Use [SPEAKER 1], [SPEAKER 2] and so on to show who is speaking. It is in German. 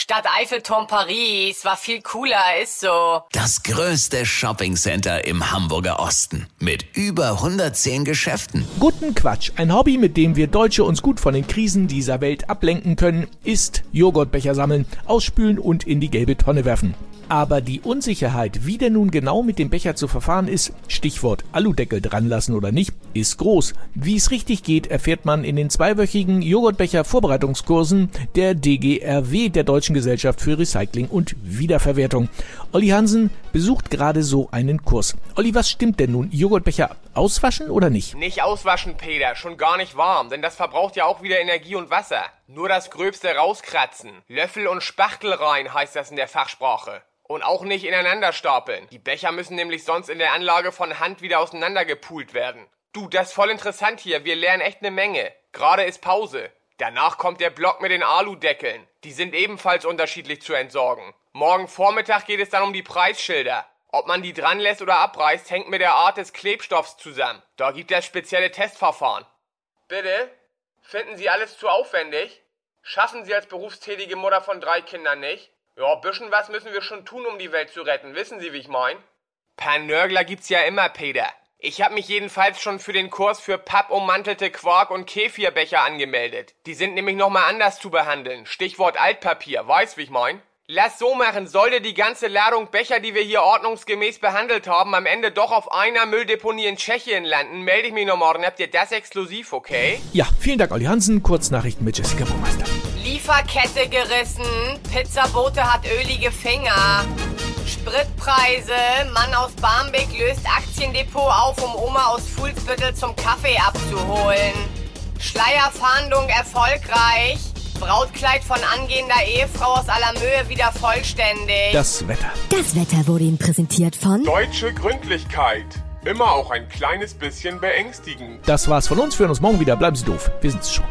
[SPEAKER 1] Stadt Eiffelturm Paris war viel cooler, ist so.
[SPEAKER 2] Das größte Shoppingcenter im Hamburger Osten mit über 110 Geschäften.
[SPEAKER 3] Guten Quatsch. Ein Hobby, mit dem wir Deutsche uns gut von den Krisen dieser Welt ablenken können, ist Joghurtbecher sammeln, ausspülen und in die gelbe Tonne werfen. Aber die Unsicherheit, wie denn nun genau mit dem Becher zu verfahren ist, Stichwort Aludeckel dran lassen oder nicht, ist groß. Wie es richtig geht, erfährt man in den zweiwöchigen Joghurtbecher Vorbereitungskursen der DGRW, der Deutschen Gesellschaft für Recycling und Wiederverwertung. Olli Hansen besucht gerade so einen Kurs. Olli, was stimmt denn nun? Joghurtbecher auswaschen oder nicht?
[SPEAKER 4] Nicht auswaschen, Peter, schon gar nicht warm, denn das verbraucht ja auch wieder Energie und Wasser. Nur das Gröbste rauskratzen. Löffel und Spachtel rein heißt das in der Fachsprache. Und auch nicht ineinander stapeln. Die Becher müssen nämlich sonst in der Anlage von Hand wieder auseinandergepult werden. Du, das ist voll interessant hier. Wir lernen echt ne Menge. Gerade ist Pause. Danach kommt der Block mit den Aludeckeln. Die sind ebenfalls unterschiedlich zu entsorgen. Morgen Vormittag geht es dann um die Preisschilder. Ob man die dran lässt oder abreißt, hängt mit der Art des Klebstoffs zusammen. Da gibt es spezielle Testverfahren. Bitte? Finden Sie alles zu aufwendig? Schaffen Sie als berufstätige Mutter von drei Kindern nicht? Ja, bisschen was müssen wir schon tun, um die Welt zu retten. Wissen Sie, wie ich mein? Paar Nörgler gibt's ja immer, Peter. Ich habe mich jedenfalls schon für den Kurs für pappummantelte Quark- und Kefirbecher angemeldet. Die sind nämlich nochmal anders zu behandeln. Stichwort Altpapier. Weißt, wie ich mein? Lass so machen, sollte die ganze Ladung Becher, die wir hier ordnungsgemäß behandelt haben, am Ende doch auf einer Mülldeponie in Tschechien landen, melde ich mich noch morgen. Habt ihr das exklusiv, okay?
[SPEAKER 3] Ja, vielen Dank, Olli Hansen. Kurznachrichten mit Jessica Burmeister.
[SPEAKER 1] Lieferkette gerissen. Pizzabote hat ölige Finger. Spritpreise. Mann aus Barmbek löst Aktiendepot auf, um Oma aus Fuhlsbüttel zum Kaffee abzuholen. Schleierfahndung erfolgreich. Brautkleid von angehender Ehefrau aus aller Mühe wieder vollständig.
[SPEAKER 3] Das Wetter.
[SPEAKER 5] Das Wetter wurde Ihnen präsentiert von
[SPEAKER 6] Deutsche Gründlichkeit. Immer auch ein kleines bisschen beängstigend.
[SPEAKER 3] Das war's von uns. Wir hören uns morgen wieder. Bleiben Sie doof. Wir sind's schon.